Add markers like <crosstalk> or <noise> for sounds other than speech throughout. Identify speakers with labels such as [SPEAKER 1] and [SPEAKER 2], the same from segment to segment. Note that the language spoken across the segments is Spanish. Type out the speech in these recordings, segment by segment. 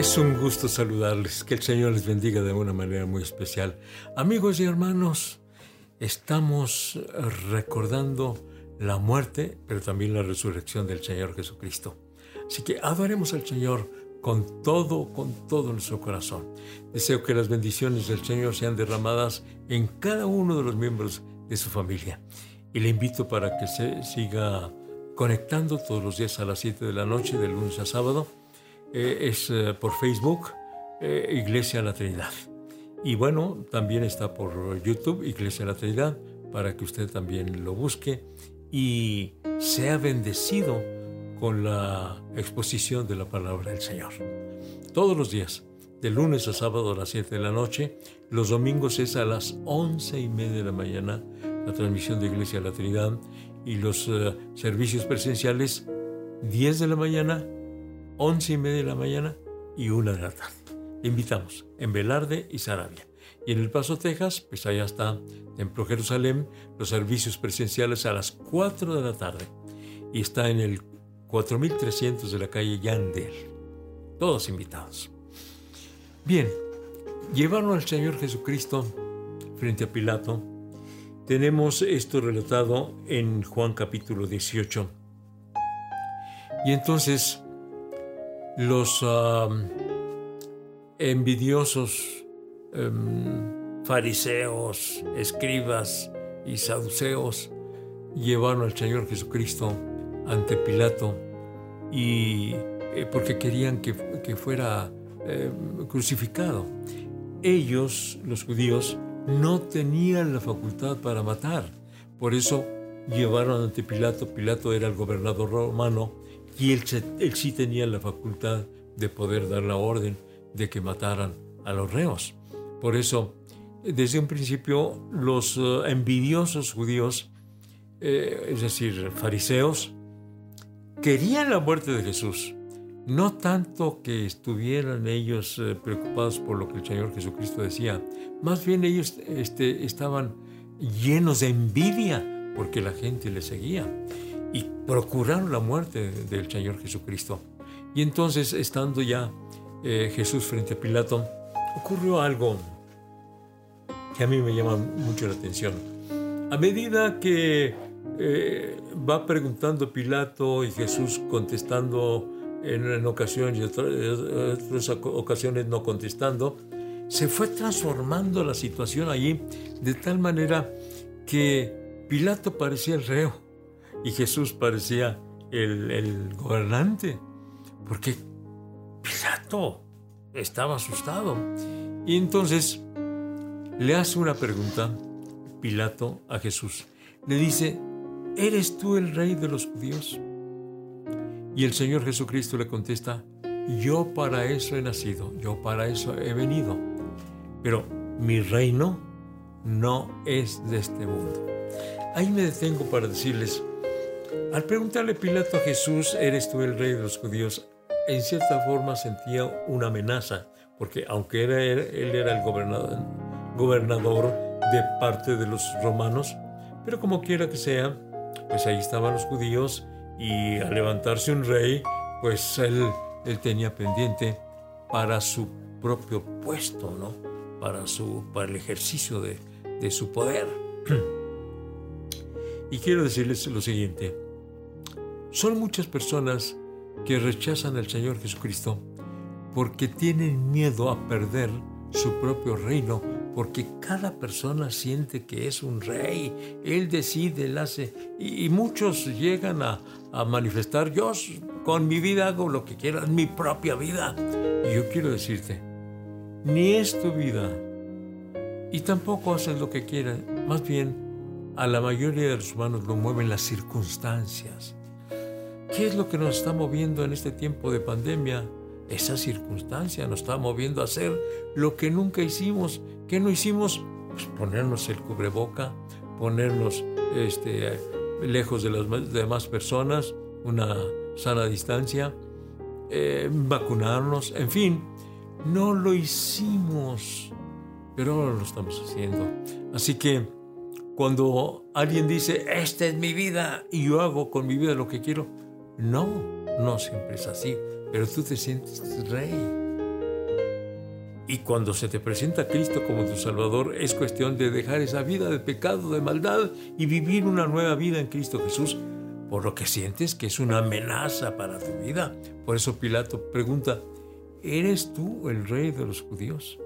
[SPEAKER 1] Es un gusto saludarles, que el Señor les bendiga de una manera muy especial. Amigos y hermanos, estamos recordando la muerte, pero también la resurrección del Señor Jesucristo. Así que adoremos al Señor con todo, con todo nuestro corazón. Deseo que las bendiciones del Señor sean derramadas en cada uno de los miembros de su familia. Y le invito para que se siga conectando todos los días a las 7 de la noche, de lunes a sábado eh, es eh, por Facebook, eh, Iglesia La Trinidad. Y bueno, también está por YouTube, Iglesia La Trinidad, para que usted también lo busque y sea bendecido con la exposición de la palabra del Señor. Todos los días, de lunes a sábado a las 7 de la noche, los domingos es a las 11 y media de la mañana la transmisión de Iglesia La Trinidad y los servicios presenciales 10 de la mañana 11 y media de la mañana y una de la tarde. invitamos en Velarde y Sarabia. Y en El Paso, Texas, pues allá está Templo Jerusalén, los servicios presenciales a las 4 de la tarde. Y está en el 4300 de la calle Yandel. Todos invitados. Bien, llevaron al Señor Jesucristo frente a Pilato. Tenemos esto relatado en Juan capítulo 18. Y entonces los envidiosos em, fariseos, escribas y saduceos llevaron al Señor Jesucristo ante Pilato y eh, porque querían que, fuera em, crucificado. Ellos, los judíos, no tenían la facultad para matar. Por eso llevaron ante Pilato. Pilato era el gobernador romano y él, sí tenía la facultad de poder dar la orden de que mataran a los reos. Por eso, desde un principio, los eh, envidiosos judíos, eh, es decir, fariseos, querían la muerte de Jesús. No tanto que estuvieran ellos eh, preocupados por lo que el Señor Jesucristo decía, más bien ellos este, estaban llenos de envidia porque la gente le seguía y procuraron la muerte del Señor Jesucristo. Y entonces, estando ya eh, Jesús frente a Pilato, ocurrió algo que a mí me llama mucho la atención. A medida que eh, va preguntando Pilato y Jesús contestando en, ocasiones y en otras ocasiones no contestando, se fue transformando la situación allí de tal manera que Pilato parecía el reo y Jesús parecía el, gobernante, porque Pilato estaba asustado. Y entonces le hace una pregunta Pilato a Jesús. Le dice, ¿eres tú el rey de los judíos? Y el Señor Jesucristo le contesta, yo para eso he nacido, yo para eso he venido, pero mi reino no es de este mundo. Ahí me detengo para decirles, al preguntarle Pilato a Jesús, ¿eres tú el rey de los judíos? En cierta forma sentía una amenaza, porque aunque él era el gobernador, de parte de los romanos, pero como quiera que sea, pues ahí estaban los judíos y al levantarse un rey, pues él, él tenía pendiente para su propio puesto, ¿no? Para, su, para el ejercicio de, de su poder. <clears throat> y quiero decirles lo siguiente, son muchas personas que rechazan al Señor Jesucristo porque tienen miedo a perder su propio reino, porque cada persona siente que es un rey, él decide, él hace, y, muchos llegan a, manifestar, yo con mi vida hago lo que quiero, mi propia vida. Y yo quiero decirte, ni es tu vida, y tampoco haces lo que quieras, más bien a la mayoría de los humanos lo mueven las circunstancias ¿Qué es lo que nos está moviendo en este tiempo de pandemia? Esa circunstancia nos está moviendo a hacer lo que nunca hicimos. ¿Qué no hicimos? Pues ponernos el cubreboca, ponernos este, lejos de las demás personas, una sana distancia, eh, vacunarnos, en fin, no lo hicimos, pero ahora lo estamos haciendo. Así que cuando alguien dice, esta es mi vida y yo hago con mi vida lo que quiero, no, no siempre es así, pero tú te sientes rey. Y cuando se te presenta Cristo como tu Salvador, es cuestión de dejar esa vida de pecado, de maldad y vivir una nueva vida en Cristo Jesús, por lo que sientes que es una amenaza para tu vida. Por eso Pilato pregunta, ¿eres tú el rey de los judíos?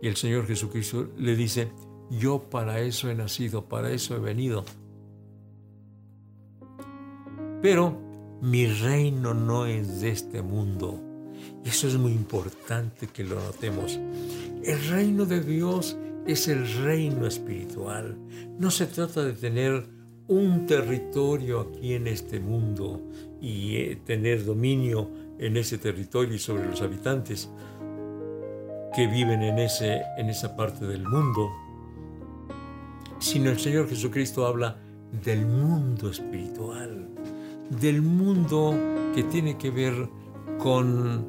[SPEAKER 1] Y el Señor Jesucristo le dice, yo para eso he nacido, para eso he venido. Pero mi reino no es de este mundo. Y eso es muy importante que lo notemos. El reino de Dios es el reino espiritual. No se trata de tener un territorio aquí en este mundo y eh, tener dominio en ese territorio y sobre los habitantes que viven en, ese, en esa parte del mundo, sino el Señor Jesucristo habla del mundo espiritual, del mundo que tiene que ver con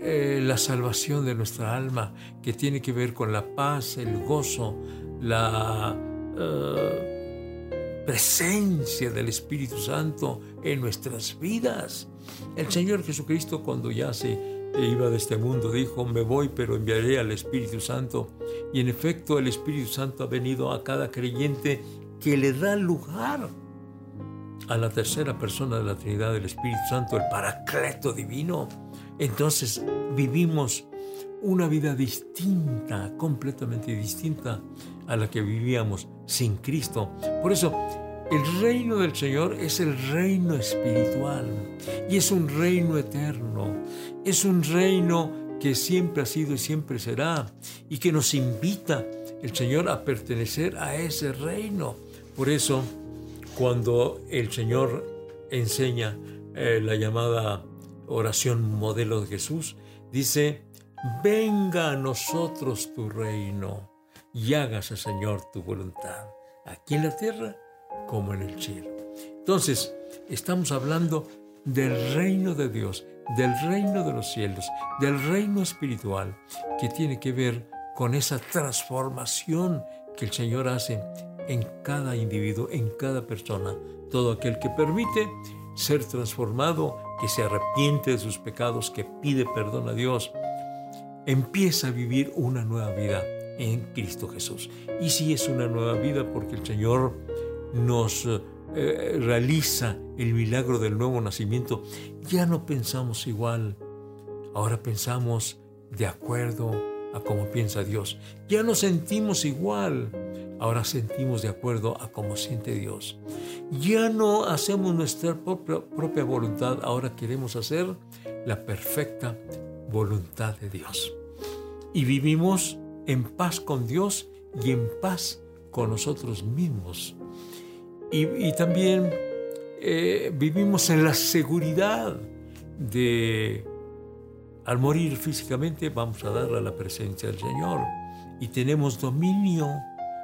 [SPEAKER 1] eh, la salvación de nuestra alma, que tiene que ver con la paz, el gozo, la eh, presencia del Espíritu Santo en nuestras vidas. El Señor Jesucristo cuando ya se iba de este mundo dijo, me voy pero enviaré al Espíritu Santo. Y en efecto el Espíritu Santo ha venido a cada creyente que le da lugar a la tercera persona de la Trinidad del Espíritu Santo, el Paracleto Divino entonces vivimos una vida distinta, completamente distinta a la que vivíamos sin Cristo. Por eso, el reino del Señor es el reino espiritual y es un reino eterno, es un reino que siempre ha sido y siempre será y que nos invita el Señor a pertenecer a ese reino. Por eso, cuando el Señor enseña eh, la llamada oración modelo de Jesús, dice, venga a nosotros tu reino y hágase, Señor, tu voluntad, aquí en la tierra como en el cielo. Entonces, estamos hablando del reino de Dios, del reino de los cielos, del reino espiritual, que tiene que ver con esa transformación que el Señor hace en cada individuo, en cada persona, todo aquel que permite ser transformado, que se arrepiente de sus pecados, que pide perdón a Dios, empieza a vivir una nueva vida en Cristo Jesús. Y si es una nueva vida porque el Señor nos eh, realiza el milagro del nuevo nacimiento, ya no pensamos igual, ahora pensamos de acuerdo a cómo piensa Dios. Ya no sentimos igual, ahora sentimos de acuerdo a cómo siente Dios. Ya no hacemos nuestra propia, voluntad, ahora queremos hacer la perfecta voluntad de Dios. Y vivimos en paz con Dios y en paz con nosotros mismos. Y, también eh, vivimos en la seguridad de, al morir físicamente, vamos a dar a la presencia del Señor. Y tenemos dominio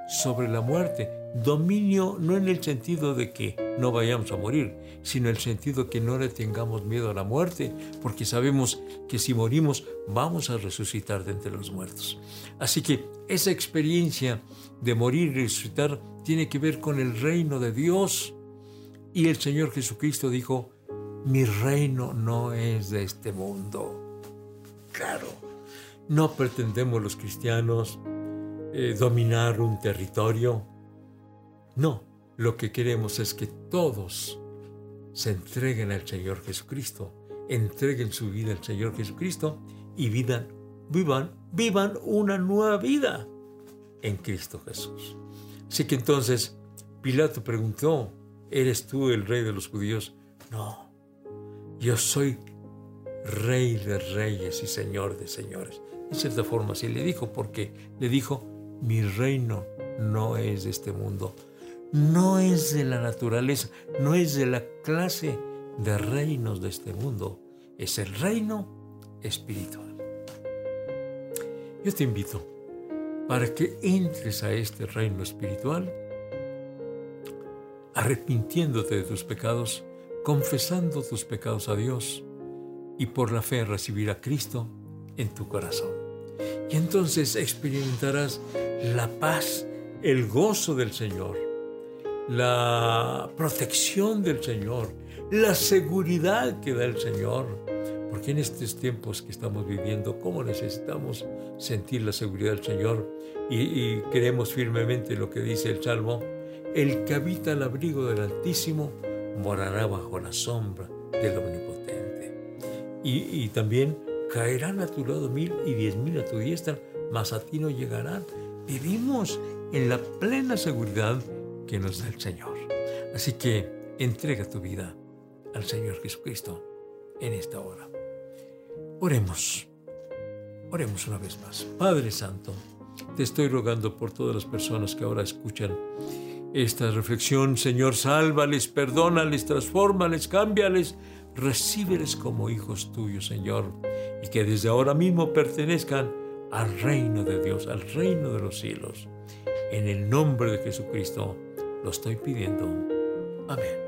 [SPEAKER 1] sobre la muerte. Dominio no en el sentido de que no vayamos a morir, sino el sentido que no le tengamos miedo a la muerte, porque sabemos que si morimos vamos a resucitar de entre los muertos. Así que esa experiencia de morir y resucitar tiene que ver con el reino de Dios. Y el Señor Jesucristo dijo, mi reino no es de este mundo. Claro, no pretendemos los cristianos eh, dominar un territorio. No, lo que queremos es que todos se entreguen al Señor Jesucristo, entreguen su vida al Señor Jesucristo y vivan, vivan, vivan una nueva vida en Cristo Jesús. Así que entonces Pilato preguntó, ¿eres tú el rey de los judíos? No, yo soy rey de reyes y señor de señores. En cierta forma sí le dijo, porque le dijo, mi reino no es de este mundo, no es de la naturaleza, no es de la clase de reinos de este mundo, es el reino espiritual. Yo te invito para que entres a este reino espiritual arrepintiéndote de tus pecados, confesando tus pecados a Dios y por la fe recibir a Cristo en tu corazón. Y entonces experimentarás la paz, el gozo del Señor, la protección del Señor, la seguridad que da el Señor, porque en estos tiempos que estamos viviendo, cómo necesitamos sentir la seguridad del Señor y, creemos firmemente lo que dice el Salmo, el que habita al abrigo del Altísimo morará bajo la sombra del Omnipotente. Y, y también caerán a tu lado mil y diez mil a tu diestra, mas a ti no llegarán. Vivimos en la plena seguridad que nos da el Señor. Así que entrega tu vida al Señor Jesucristo en esta hora. Oremos, oremos una vez más. Padre Santo, te estoy rogando por todas las personas que ahora escuchan esta reflexión. Señor, sálvales, perdónales, transfórmales, cámbiales, recíbeles como hijos tuyos, Señor, y que desde ahora mismo pertenezcan al reino de Dios, al reino de los cielos. En el nombre de Jesucristo lo estoy pidiendo. Amén.